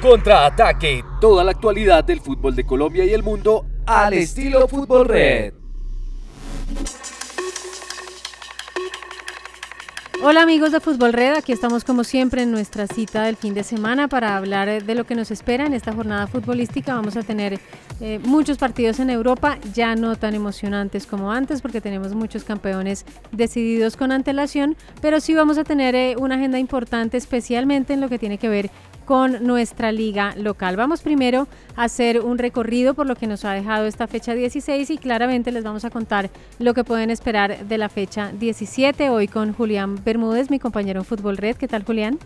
Contraataque. Toda la actualidad del fútbol de Colombia y el mundo al estilo Fútbol Red. Hola amigos de Fútbol Red, aquí estamos como siempre en nuestra cita del fin de semana para hablar de lo que nos espera en esta jornada futbolística. Vamos a tener eh, muchos partidos en Europa, ya no tan emocionantes como antes porque tenemos muchos campeones decididos con antelación, pero sí vamos a tener eh, una agenda importante especialmente en lo que tiene que ver con nuestra liga local. Vamos primero a hacer un recorrido por lo que nos ha dejado esta fecha 16 y claramente les vamos a contar lo que pueden esperar de la fecha 17 hoy con Julián Bermúdez, mi compañero en Fútbol Red. ¿Qué tal Julián?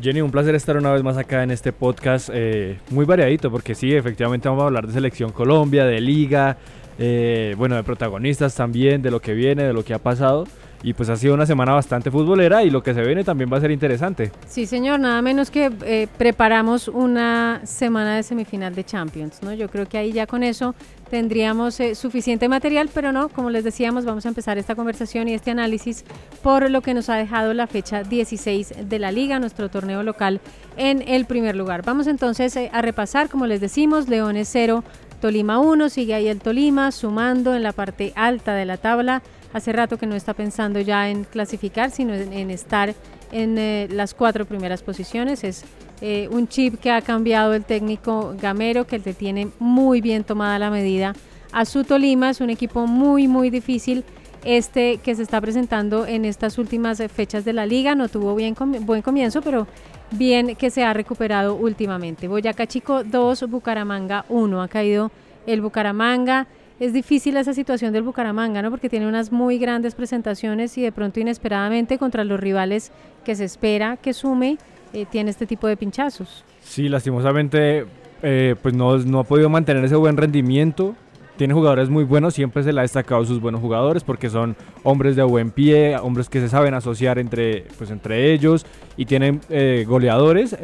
Jenny, un placer estar una vez más acá en este podcast eh, muy variadito porque sí, efectivamente vamos a hablar de Selección Colombia, de liga, eh, bueno, de protagonistas también, de lo que viene, de lo que ha pasado. Y pues ha sido una semana bastante futbolera y lo que se viene también va a ser interesante. Sí, señor, nada menos que eh, preparamos una semana de semifinal de Champions, ¿no? Yo creo que ahí ya con eso tendríamos eh, suficiente material, pero no, como les decíamos, vamos a empezar esta conversación y este análisis por lo que nos ha dejado la fecha 16 de la liga, nuestro torneo local en el primer lugar. Vamos entonces eh, a repasar, como les decimos, Leones 0, Tolima 1, sigue ahí el Tolima sumando en la parte alta de la tabla hace rato que no está pensando ya en clasificar, sino en, estar en eh, las cuatro primeras posiciones. Es eh, un chip que ha cambiado el técnico Gamero, que le tiene muy bien tomada la medida a su Tolima. Es un equipo muy, muy difícil este que se está presentando en estas últimas fechas de la liga. No tuvo bien buen comienzo, pero bien que se ha recuperado últimamente. Boyacá Chico 2, Bucaramanga 1. Ha caído el Bucaramanga es difícil esa situación del Bucaramanga, ¿no? Porque tiene unas muy grandes presentaciones y de pronto inesperadamente contra los rivales que se espera que sume, eh, tiene este tipo de pinchazos. Sí, lastimosamente, eh, pues no, no ha podido mantener ese buen rendimiento. Tiene jugadores muy buenos, siempre se le ha destacado sus buenos jugadores porque son hombres de buen pie, hombres que se saben asociar entre, pues, entre ellos y tienen eh, goleadores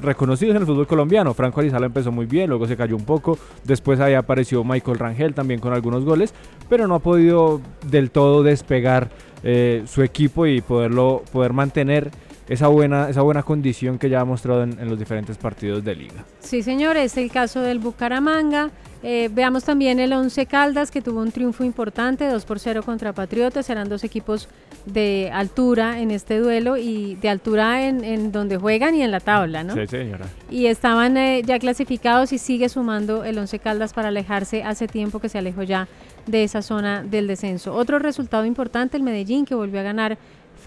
reconocidos en el fútbol colombiano. Franco Arizala empezó muy bien, luego se cayó un poco. Después ahí apareció Michael Rangel también con algunos goles, pero no ha podido del todo despegar eh, su equipo y poderlo poder mantener esa buena, esa buena condición que ya ha mostrado en, los diferentes partidos de liga. Sí, señor, es el caso del Bucaramanga. Eh, veamos también el Once Caldas, que tuvo un triunfo importante, 2 por 0 contra Patriotas. Eran dos equipos de altura en este duelo y de altura en, donde juegan y en la tabla, ¿no? Sí, señora. Y estaban eh, ya clasificados y sigue sumando el Once Caldas para alejarse hace tiempo que se alejó ya de esa zona del descenso. Otro resultado importante, el Medellín, que volvió a ganar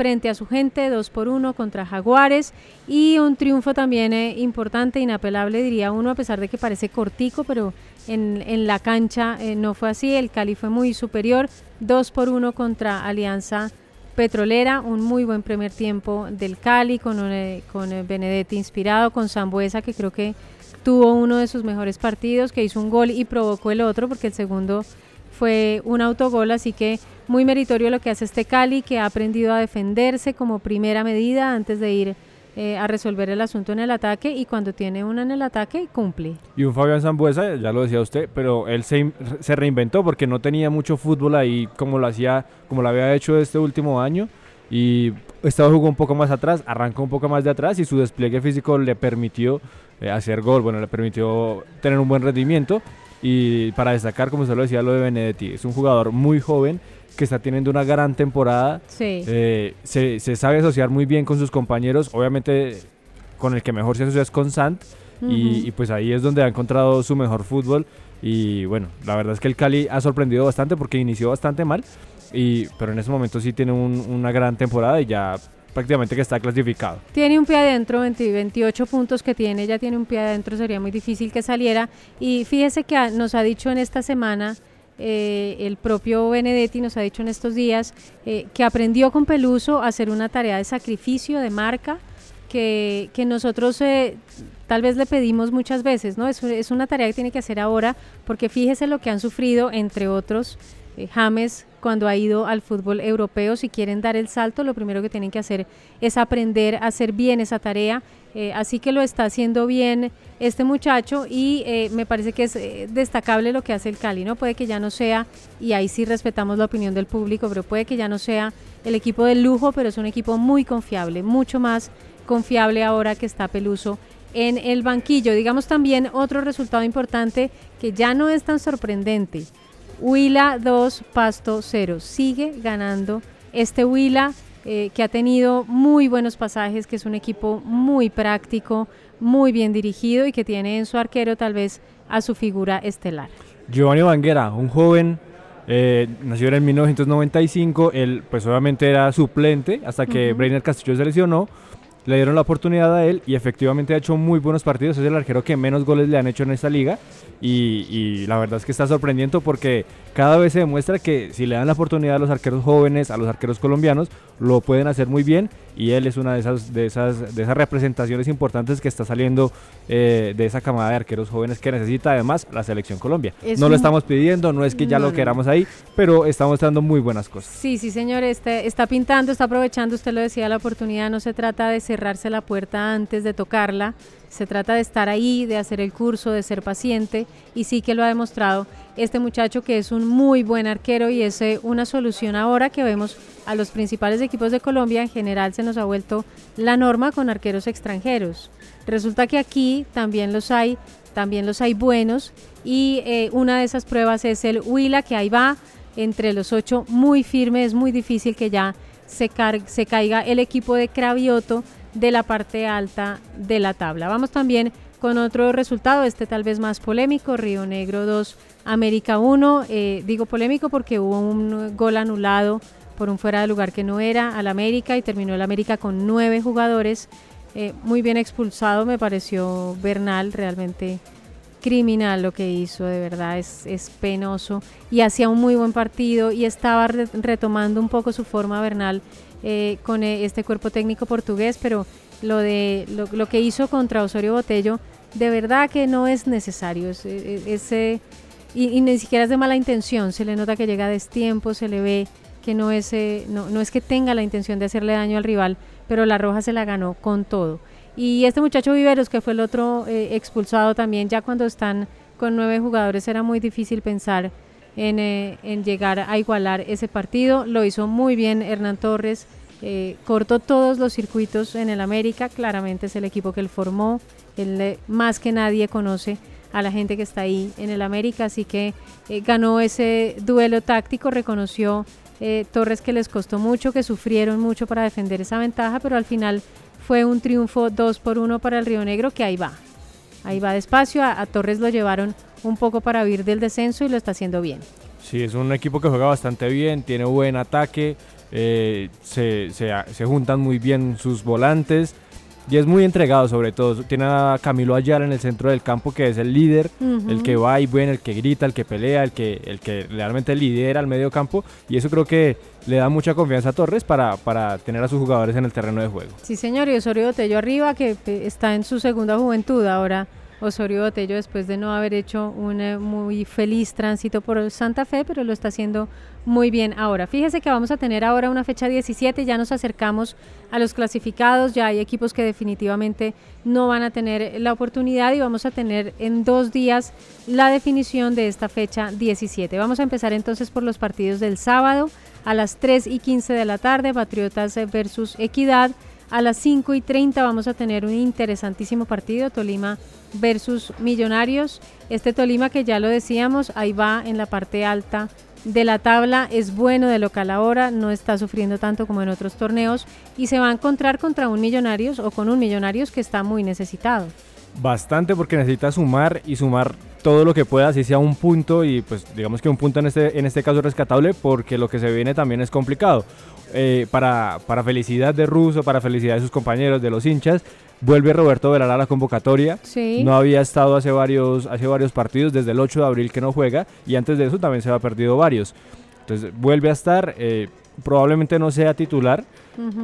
frente a su gente, 2 por 1 contra Jaguares. Y un triunfo también eh, importante, inapelable diría uno, a pesar de que parece cortico, pero en, en la cancha eh, no fue así, el Cali fue muy superior, 2 por 1 contra Alianza Petrolera, un muy buen primer tiempo del Cali con, eh, con Benedetti inspirado, con Zambuesa que creo que tuvo uno de sus mejores partidos, que hizo un gol y provocó el otro porque el segundo fue un autogol, así que muy meritorio lo que hace este Cali, que ha aprendido a defenderse como primera medida antes de ir eh, a resolver el asunto en el ataque y cuando tiene una en el ataque cumple. Y un Fabián Zambuesa, ya lo decía usted, pero él se, se, reinventó porque no tenía mucho fútbol ahí como lo hacía, como lo había hecho este último año. Y estaba jugó un poco más atrás, arrancó un poco más de atrás y su despliegue físico le permitió eh, hacer gol, bueno, le permitió tener un buen rendimiento y para destacar, como se lo decía, lo de Benedetti, es un jugador muy joven que está teniendo una gran temporada. Eh, se, se, sabe asociar muy bien con sus compañeros. Obviamente, con el que mejor se asocia es con Sant. y, pues ahí es donde ha encontrado su mejor fútbol. Y bueno, la verdad es que el Cali ha sorprendido bastante porque inició bastante mal. Y, pero en ese momento sí tiene una gran temporada y ya prácticamente que está clasificado. Tiene un pie adentro, 28 puntos que tiene, ya tiene un pie adentro, sería muy difícil que saliera. Y fíjese que nos ha dicho en esta semana, eh, el propio Benedetti nos ha dicho en estos días, eh, que aprendió con Peluso a hacer una tarea de sacrificio, de marca, que, que nosotros eh, tal vez le pedimos muchas veces, ¿no? Es, es, una tarea que tiene que hacer ahora, porque fíjese lo que han sufrido, entre otros, James cuando ha ido al fútbol europeo. Si quieren dar el salto, lo primero que tienen que hacer es aprender a hacer bien esa tarea. Eh, así que lo está haciendo bien este muchacho y eh, me parece que es eh, destacable lo que hace el Cali, ¿no? Puede que ya no sea, y ahí sí respetamos la opinión del público, pero puede que ya no sea el equipo del lujo, pero es un equipo muy confiable, mucho más confiable ahora que está Peluso en el banquillo. Digamos también otro resultado importante que ya no es tan sorprendente. Huila 2, Pasto 0. Sigue ganando este Huila eh, que ha tenido muy buenos pasajes, que es un equipo muy práctico, muy bien dirigido y que tiene en su arquero tal vez a su figura estelar. Giovanni Banguera, un joven eh, nació en 1995, él pues obviamente era suplente hasta que Breiner Castillo se lesionó, le dieron la oportunidad a él y efectivamente ha hecho muy buenos partidos, es el arquero que menos goles le han hecho en esta liga y, y, la verdad es que está sorprendiendo porque cada vez se demuestra que si le dan la oportunidad a los arqueros jóvenes, a los arqueros colombianos, lo pueden hacer muy bien y él es una de esas, de esas, de esas representaciones importantes que está saliendo eh, de esa camada de arqueros jóvenes que necesita además la selección Colombia. Es no lo estamos pidiendo, no es que ya no, lo queramos ahí, pero está mostrando muy buenas cosas. Sí, sí señor, este, está pintando, está aprovechando, usted lo decía, la oportunidad, no se trata de cerrarse la puerta antes de tocarla, se trata de estar ahí, de hacer el curso, de ser paciente y sí que lo ha demostrado este muchacho que es un muy buen arquero y es eh, una solución ahora que vemos a los principales equipos de Colombia. En general se nos ha vuelto la norma con arqueros extranjeros. Resulta que aquí también los hay, también los hay buenos y eh, una de esas pruebas es el Huila que ahí va entre los ocho muy firme, es muy difícil que ya se, se caiga el equipo de Cravioto de la parte alta de la tabla. Vamos también con otro resultado, este tal vez más polémico, Río Negro 2, América 1. Eh, digo polémico porque hubo un gol anulado por un fuera de lugar que no era al América y terminó el América con nueve jugadores. Eh, muy bien expulsado, me pareció Bernal, realmente criminal lo que hizo, de verdad es, es penoso. Y hacía un muy buen partido y estaba retomando un poco su forma Bernal eh, con eh, este cuerpo técnico portugués, pero lo, de, lo, que hizo contra Osorio Botello, de verdad que no es necesario. Es, eh, y, ni siquiera es de mala intención, se le nota que llega a destiempo, se le ve que no es, no, no es que tenga la intención de hacerle daño al rival, pero la Roja se la ganó con todo. Y este muchacho Viveros, que fue el otro expulsado también, ya cuando están con nueve jugadores era muy difícil pensar eh, en, llegar a igualar ese partido. Lo hizo muy bien Hernán Torres, eh, cortó todos los circuitos en el América, claramente es el equipo que él formó, él eh, más que nadie conoce a la gente que está ahí en el América, así que ganó ese duelo táctico, reconoció Torres que les costó mucho, que sufrieron mucho para defender esa ventaja, pero al final fue un triunfo 2 por 1 para el Río Negro, que ahí va, ahí va despacio, a Torres lo llevaron un poco para huir del descenso y lo está haciendo bien. Sí, es un equipo que juega bastante bien, tiene buen ataque, eh, se, se, juntan muy bien sus volantes y es muy entregado sobre todo. Tiene a Camilo Ayala en el centro del campo que es el líder, el que va y bueno, el que grita, el que pelea, el que, el que realmente lidera el medio campo y eso creo que le da mucha confianza a Torres para, para tener a sus jugadores en el terreno de juego. Sí señor, y Osorio Tello arriba que está en su segunda juventud ahora Osorio Botello después de no haber hecho un eh, muy feliz tránsito por Santa Fe, pero lo está haciendo muy bien ahora. Fíjese que vamos a tener ahora una fecha 17, ya nos acercamos a los clasificados, ya hay equipos que definitivamente no van a tener la oportunidad y vamos a tener en dos días la definición de esta fecha 17. Vamos a empezar entonces por los partidos del sábado a las 3 y 15 de la tarde, Patriotas versus Equidad. A las 5 y 30 vamos a tener un interesantísimo partido, Tolima versus Millonarios. Este Tolima que ya lo decíamos, ahí va en la parte alta de la tabla, es bueno de local ahora, no está sufriendo tanto como en otros torneos y se va a encontrar contra un Millonarios o con un Millonarios que está muy necesitado. Bastante porque necesita sumar y sumar todo lo que pueda, así sea un punto y pues digamos que un punto en este, en este caso es rescatable porque lo que se viene también es complicado. Eh, para, para felicidad de Russo, para felicidad de sus compañeros, de los hinchas, vuelve Roberto Velar a la convocatoria. No había estado hace varios, hace varios partidos, desde el 8 de abril que no juega, y antes de eso también se había perdido varios. Entonces vuelve a estar, eh, probablemente no sea titular,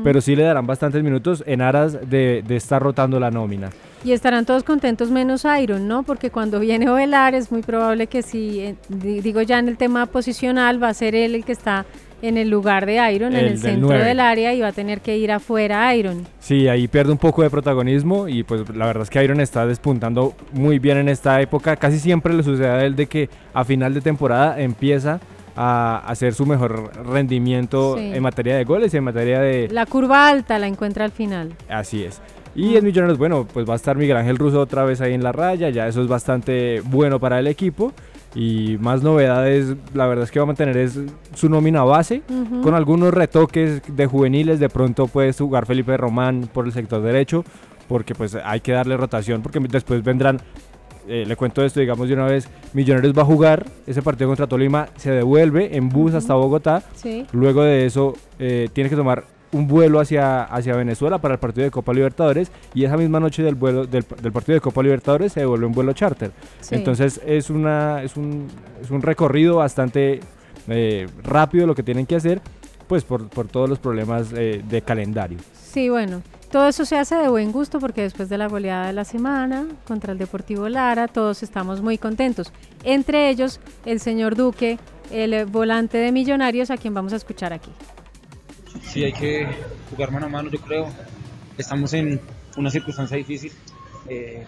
pero sí le darán bastantes minutos en aras de, de estar rotando la nómina. Y estarán todos contentos menos Iron, ¿no? Porque cuando viene Ovelar es muy probable que si, eh, di- digo ya en el tema posicional, va a ser él el que está en el lugar de Iron, en El centro del área y va a tener que ir afuera Iron. Sí, ahí pierde un poco de protagonismo y pues la verdad es que Iron está despuntando muy bien en esta época. Casi siempre le sucede a él de que a final de temporada empieza a hacer su mejor rendimiento Sí. en materia de goles y en materia de... La curva alta la encuentra al final. Así es. Y en Millonarios, bueno, pues va a estar Miguel Ángel Russo otra vez ahí en la raya, ya eso es bastante bueno para el equipo. Y más novedades, la verdad es que va a mantener es su nómina base, con algunos retoques de juveniles, de pronto puede jugar Felipe Román por el sector derecho, porque pues hay que darle rotación, porque después vendrán, eh, le cuento esto, digamos de una vez, Millonarios va a jugar ese partido contra Tolima, se devuelve en bus hasta Bogotá, Sí. Luego de eso, eh, tiene que tomar un vuelo hacia, hacia Venezuela para el partido de Copa Libertadores y esa misma noche del vuelo del, del partido de Copa Libertadores se devuelve un vuelo charter. Sí. Entonces es una es un, es un recorrido bastante eh, rápido lo que tienen que hacer, pues por, por todos los problemas eh, de calendario. Sí, bueno, todo eso se hace de buen gusto porque después de la goleada de la semana contra el Deportivo Lara, todos estamos muy contentos. Entre ellos, el señor Duque, el volante de Millonarios, a quien vamos a escuchar aquí. Sí, hay que jugar mano a mano, yo creo. Estamos en una circunstancia difícil. Eh,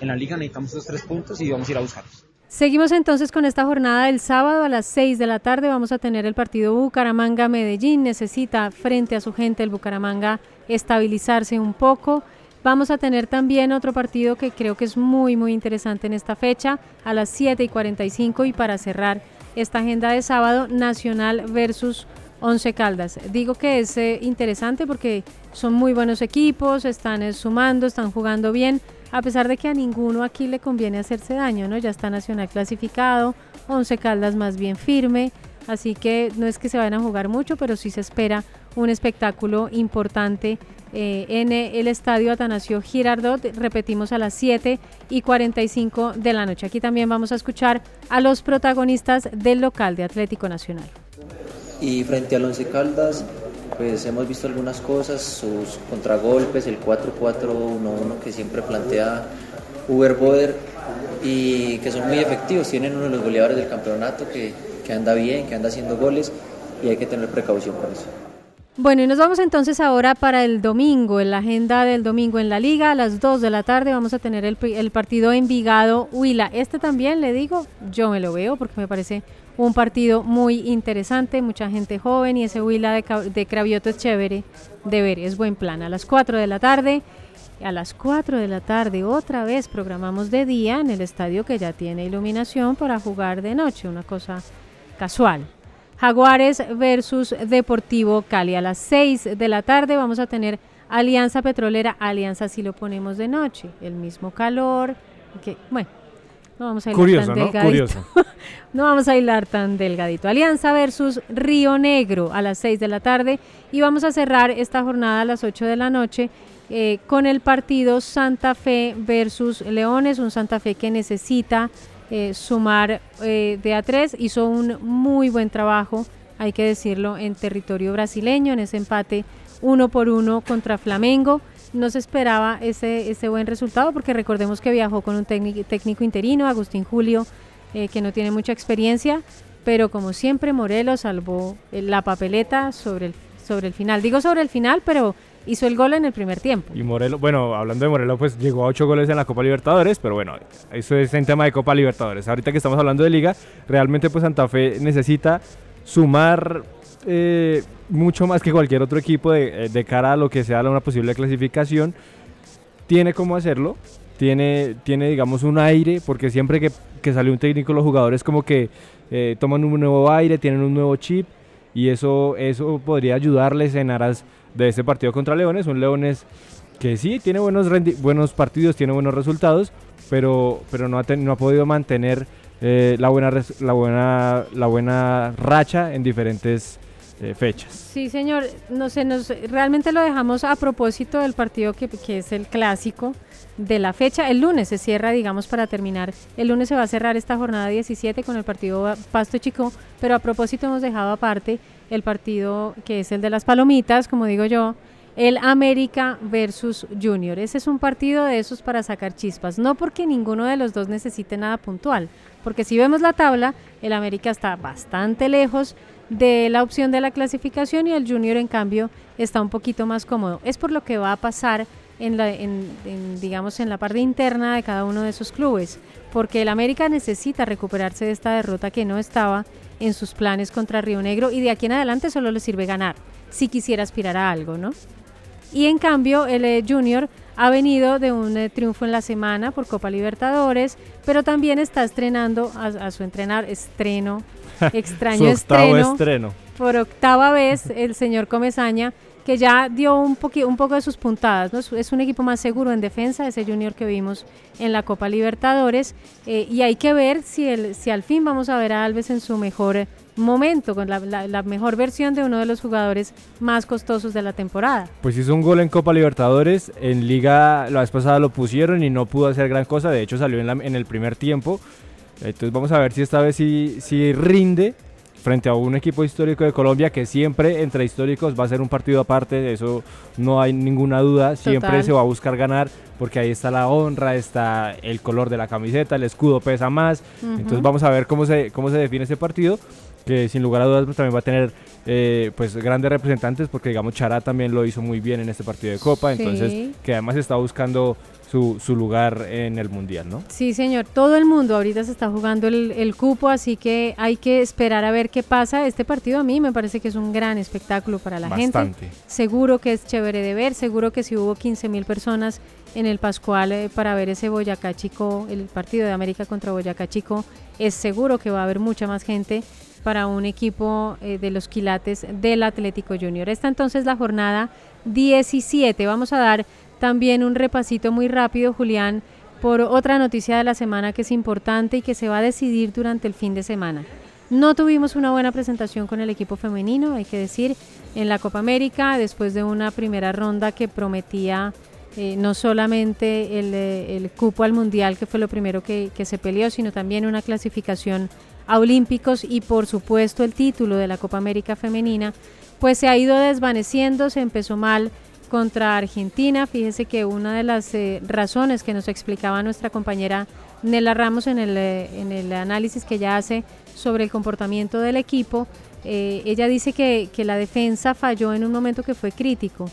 en la liga necesitamos esos tres puntos y vamos a ir a buscarlos. Seguimos entonces con esta jornada del sábado a las 6 de la tarde. Vamos a tener el partido Bucaramanga-Medellín. Necesita frente a su gente el Bucaramanga estabilizarse un poco. Vamos a tener también otro partido que creo que es muy, muy interesante en esta fecha, a las 7 y 45. Y para cerrar esta agenda de sábado, Nacional versus Once Caldas. Digo que es eh, interesante porque son muy buenos equipos, están eh, sumando, están jugando bien, a pesar de que a ninguno aquí le conviene hacerse daño, ¿no? Ya está Nacional clasificado, Once Caldas más bien firme, así que no es que se vayan a jugar mucho, pero sí se espera un espectáculo importante eh, en eh, el estadio Atanasio Girardot, repetimos a las 7 y 45 de la noche. Aquí también vamos a escuchar a los protagonistas del local de Atlético Nacional. Y frente al Once Caldas, pues hemos visto algunas cosas, sus contragolpes, el 4-4-1-1 que siempre plantea Uber Boder y que son muy efectivos. Tienen uno de los goleadores del campeonato que, que anda bien, que anda haciendo goles y hay que tener precaución con eso. Bueno, y nos vamos entonces ahora para el domingo, en la agenda del domingo en la liga, a las 2 de la tarde vamos a tener el, el partido Envigado-Huila. Este también, le digo, yo me lo veo porque me parece un partido muy interesante, mucha gente joven y ese Huila de, de Cravioto es chévere de ver, es buen plan. A las 4 de la tarde, a las 4 de la tarde otra vez programamos de día en el estadio que ya tiene iluminación para jugar de noche, una cosa casual. Jaguares versus Deportivo Cali. A las 6 de la tarde vamos a tener Alianza Petrolera. Alianza si lo ponemos de noche. El mismo calor. Que, bueno, no vamos a hilar Curioso, tan ¿no? delgadito. No vamos a hilar tan delgadito. Alianza versus Río Negro a las 6 de la tarde. Y vamos a cerrar esta jornada a las 8 de la noche eh, con el partido Santa Fe versus Leones. Un Santa Fe que necesita eh, sumar eh, de a tres. Hizo un muy buen trabajo, hay que decirlo, en territorio brasileño, en ese empate uno por uno contra Flamengo. No se esperaba ese, ese buen resultado porque recordemos que viajó con un técnico, interino, Agustín Julio, eh, que no tiene mucha experiencia, pero como siempre Morelos salvó la papeleta sobre el, sobre el final. Digo sobre el final, pero hizo el gol en el primer tiempo. Y Morelos, bueno, hablando de Morelos, pues llegó a ocho goles en la Copa Libertadores, pero bueno, eso es en tema de Copa Libertadores. Ahorita que estamos hablando de Liga, realmente pues Santa Fe necesita sumar eh, mucho más que cualquier otro equipo de, eh, de cara a lo que sea una posible clasificación. Tiene cómo hacerlo, tiene, tiene digamos un aire, porque siempre que, que sale un técnico los jugadores como que eh, toman un nuevo aire, tienen un nuevo chip y eso, eso podría ayudarles en aras de este partido contra Leones, un Leones que sí tiene buenos, buenos partidos, tiene buenos resultados, pero, pero no, ha no ha podido mantener eh, la, buena la, buena, la buena racha en diferentes eh, fechas. Sí, señor. No sé, nos, realmente lo dejamos a propósito del partido que, que es el clásico de la fecha. El lunes se cierra, digamos, para terminar. El lunes se va a cerrar esta jornada 17 con el partido Pasto Chico, pero a propósito hemos dejado aparte el partido que es el de las palomitas, como digo yo, el América versus Junior. Ese es un partido de esos para sacar chispas, no porque ninguno de los dos necesite nada puntual, porque si vemos la tabla, el América está bastante lejos de la opción de la clasificación y el Junior en cambio está un poquito más cómodo. Es por lo que va a pasar en la, en, digamos, en la parte interna de cada uno de esos clubes, porque el América necesita recuperarse de esta derrota que no estaba en sus planes contra Río Negro y de aquí en adelante solo le sirve ganar, si quisiera aspirar a algo, ¿no? Y en cambio el eh, Junior ha venido de un eh, triunfo en la semana por Copa Libertadores, pero también está estrenando a, su entrenar estreno, extraño estreno, estreno, por octava vez el señor Comezaña que ya dio un, un poco de sus puntadas. Es, un equipo más seguro en defensa, ese Junior que vimos en la Copa Libertadores. Eh, y hay que ver si, el, si al fin vamos a ver a Alves en su mejor momento, con la, mejor versión de uno de los jugadores más costosos de la temporada. Pues hizo un gol en Copa Libertadores, en Liga la vez pasada lo pusieron y no pudo hacer gran cosa, de hecho salió en, en el primer tiempo. Entonces vamos a ver si esta vez sí, sí rinde frente a un equipo histórico de Colombia que siempre entre históricos va a ser un partido aparte, eso no hay ninguna duda, siempre se va a buscar ganar porque ahí está la honra, está el color de la camiseta, el escudo pesa más, entonces vamos a ver cómo se, cómo se define ese partido que sin lugar a dudas pues, también va a tener eh, pues grandes representantes porque digamos Chará también lo hizo muy bien en este partido de Copa, entonces que además está buscando su, lugar en el Mundial, ¿no? Sí, señor. Todo el mundo ahorita se está jugando el, cupo, así que hay que esperar a ver qué pasa. Este partido a mí me parece que es un gran espectáculo para la Bastante. gente. Seguro que es chévere de ver, seguro que si hubo 15 mil personas en el Pascual eh, para ver ese Boyacá Chico, el partido de América contra Boyacá Chico, es seguro que va a haber mucha más gente para un equipo eh, de los quilates del Atlético Junior. Esta entonces la jornada 17. Vamos a dar también un repasito muy rápido, Julián, por otra noticia de la semana que es importante y que se va a decidir durante el fin de semana. No tuvimos una buena presentación con el equipo femenino, hay que decir, en la Copa América, después de una primera ronda que prometía eh, no solamente eh, el, cupo al Mundial, que fue lo primero que, que se peleó, sino también una clasificación Olímpicos y por supuesto el título de la Copa América femenina, pues se ha ido desvaneciendo, se empezó mal contra Argentina. Fíjese que una de las eh, razones que nos explicaba nuestra compañera Nela Ramos en el, eh, en el análisis que ella hace sobre el comportamiento del equipo, eh, ella dice que, que, la defensa falló en un momento que fue crítico.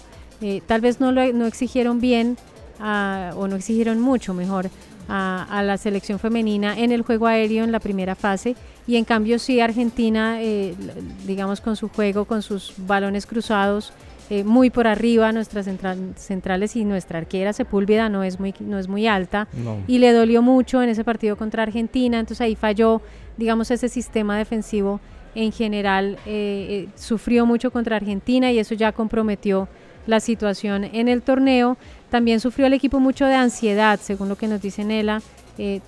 tal vez no, lo, no exigieron bien o no exigieron mucho, mejor, a, a, la selección femenina en el juego aéreo en la primera fase. Y en cambio sí Argentina, digamos con su juego, con sus balones cruzados, eh, muy por arriba, nuestras centrales y nuestra arquera Sepúlveda no es muy, no es muy alta. Y le dolió mucho en ese partido contra Argentina, entonces ahí falló, digamos, ese sistema defensivo en general eh, eh, sufrió mucho contra Argentina y eso ya comprometió la situación en el torneo. También sufrió el equipo mucho de ansiedad, según lo que nos dice Nela.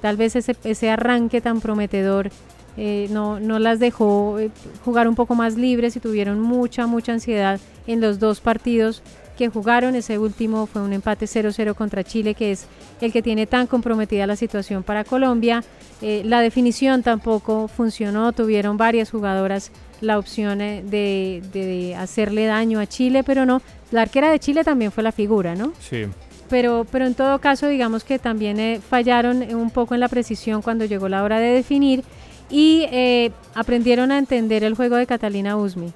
tal vez ese, ese arranque tan prometedor eh, no, no las dejó eh, jugar un poco más libres y tuvieron mucha, mucha ansiedad en los dos partidos que jugaron. Ese último fue un empate 0-0 contra Chile, que es el que tiene tan comprometida la situación para Colombia. Eh, la definición tampoco funcionó, tuvieron varias jugadoras la opción de, de, hacerle daño a Chile, pero no. La arquera de Chile también fue la figura, ¿no? Sí. Pero, pero en todo caso, digamos que también fallaron un poco en la precisión cuando llegó la hora de definir y eh, aprendieron a entender el juego de Catalina Usmi.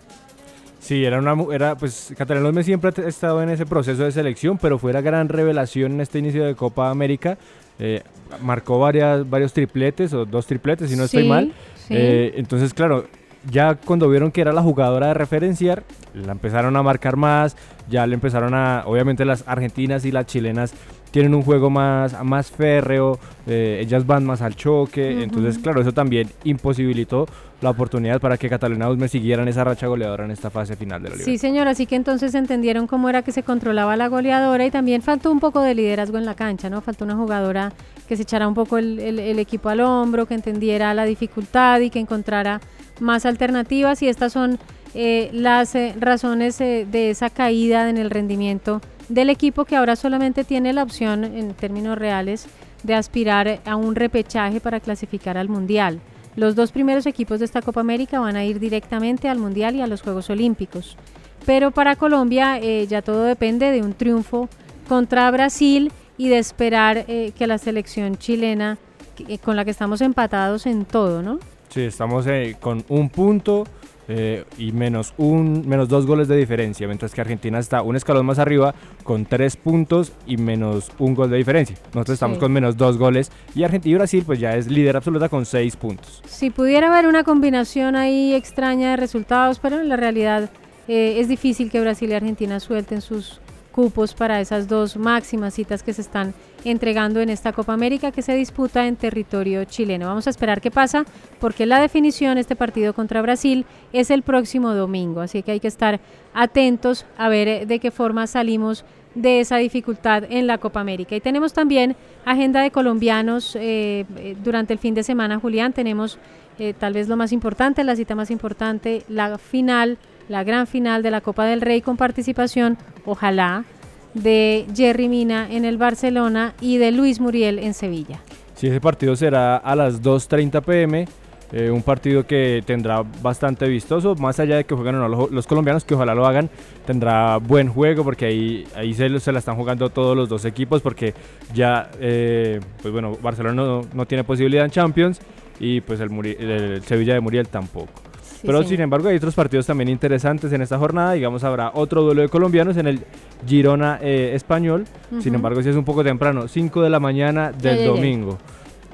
Sí, era una era pues Catalina Usmi siempre ha estado en ese proceso de selección, pero fue la gran revelación en este inicio de Copa América. Eh, marcó varias, varios tripletes o dos tripletes, si no estoy mal. Eh, entonces, claro, ya cuando vieron que era la jugadora de referenciar, la empezaron a marcar más, ya le empezaron a, obviamente las argentinas y las chilenas tienen un juego más, más férreo, eh, ellas van más al choque, entonces claro, eso también imposibilitó la oportunidad para que Catalina Usme siguieran esa racha goleadora en esta fase final de la liga. Sí, señor, así que entonces entendieron cómo era que se controlaba la goleadora y también faltó un poco de liderazgo en la cancha, ¿no? Faltó una jugadora que se echara un poco el, equipo al hombro, que entendiera la dificultad y que encontrara más alternativas y estas son eh, las eh, razones de esa caída en el rendimiento del equipo que ahora solamente tiene la opción, en términos reales, de aspirar a un repechaje para clasificar al Mundial. Los dos primeros equipos de esta Copa América van a ir directamente al Mundial y a los Juegos Olímpicos. Pero para Colombia eh, ya todo depende de un triunfo contra Brasil y de esperar eh, que la selección chilena, que- con la que estamos empatados en todo, ¿no? Sí, estamos eh, con un punto eh, y menos, un, menos dos goles de diferencia, mientras que Argentina está un escalón más arriba con tres puntos y menos un gol de diferencia. Nosotros estamos con menos dos goles y Argentina y Brasil pues ya es líder absoluta con seis puntos. Si pudiera haber una combinación ahí extraña de resultados, pero en la realidad eh, es difícil que Brasil y Argentina suelten sus cupos para esas dos máximas citas que se están entregando en esta Copa América que se disputa en territorio chileno. Vamos a esperar qué pasa porque la definición, este partido contra Brasil, es el próximo domingo, así que hay que estar atentos a ver eh, de qué forma salimos de esa dificultad en la Copa América. Y tenemos también agenda de colombianos eh, eh, durante el fin de semana, Julián. Tenemos tal vez lo más importante, la cita más importante, la final, la gran final de la Copa del Rey con participación, ojalá, de Jerry Mina en el Barcelona y de Luis Muriel en Sevilla. Si ese partido será a las 2.30 pm, eh, un partido que tendrá bastante vistoso, más allá de que jueguen o no los, colombianos, que ojalá lo hagan, tendrá buen juego porque ahí, ahí se, la están jugando todos los dos equipos porque ya, eh, pues bueno, Barcelona no, no tiene posibilidad en Champions y pues el, Muri- el Sevilla de Muriel tampoco. Pero señor. sin embargo hay otros partidos también interesantes en esta jornada. Digamos, habrá otro duelo de colombianos en el Girona eh, español. Sin Ujú. embargo, si es un poco temprano, 5 de la mañana del domingo.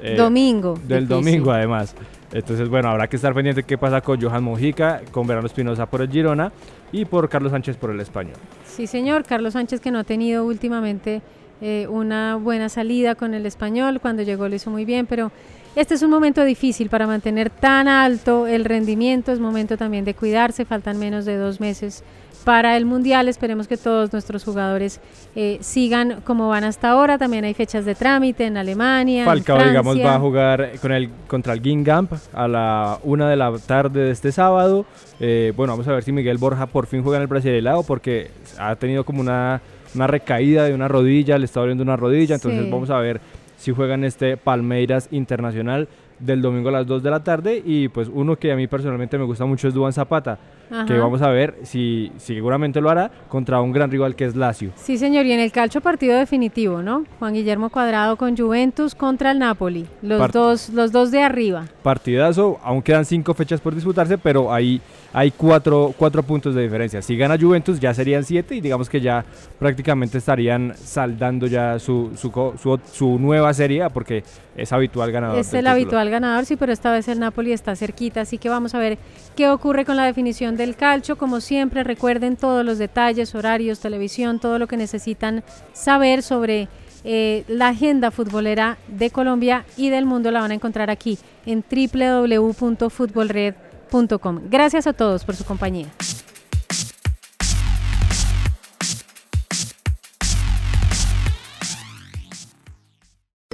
Eh, Domingo, Del difícil. domingo, además. Entonces, bueno, habrá que estar pendiente qué pasa con Johan Mojica, con Verano Espinosa por el Girona y por Carlos Sánchez por el español. Sí, señor. Carlos Sánchez, que no ha tenido últimamente eh, una buena salida con el español. Cuando llegó lo hizo muy bien, pero este es un momento difícil para mantener tan alto el rendimiento. Es momento también de cuidarse. Faltan menos de dos meses para el Mundial. Esperemos que todos nuestros jugadores eh, sigan como van hasta ahora. También hay fechas de trámite en Alemania. en Falcao, digamos, va a jugar con el, contra el Gingamp a la una de la tarde de este sábado. Eh, bueno, vamos a ver si Miguel Borja por fin juega en el Brasileirao porque ha tenido como una, una recaída de una rodilla, le está doliendo una rodilla. Entonces Sí. vamos a ver si juega en este Palmeiras Internacional del domingo a las 2 de la tarde. Y pues uno que a mí personalmente me gusta mucho es Duan Zapata, que vamos a ver si, si seguramente lo hará contra un gran rival que es Lazio. Sí, señor, y en el calcio partido definitivo, ¿no? Juan Guillermo Cuadrado con Juventus contra el Napoli, los Part- dos los dos de arriba. partidazo. Aún quedan cinco fechas por disputarse, pero ahí hay cuatro, cuatro puntos de diferencia. Si gana Juventus ya serían siete y digamos que ya prácticamente estarían saldando ya su, su, su- su nueva serie porque es habitual ganador. Es el habitual ganador, sí, pero esta vez el Napoli está cerquita, así que vamos a ver qué ocurre con la definición del calcio. Como siempre, recuerden todos los detalles, horarios, televisión, todo lo que necesitan saber sobre eh, la agenda futbolera de Colombia y del mundo la van a encontrar aquí en www.futbolred.com. Gracias a todos por su compañía.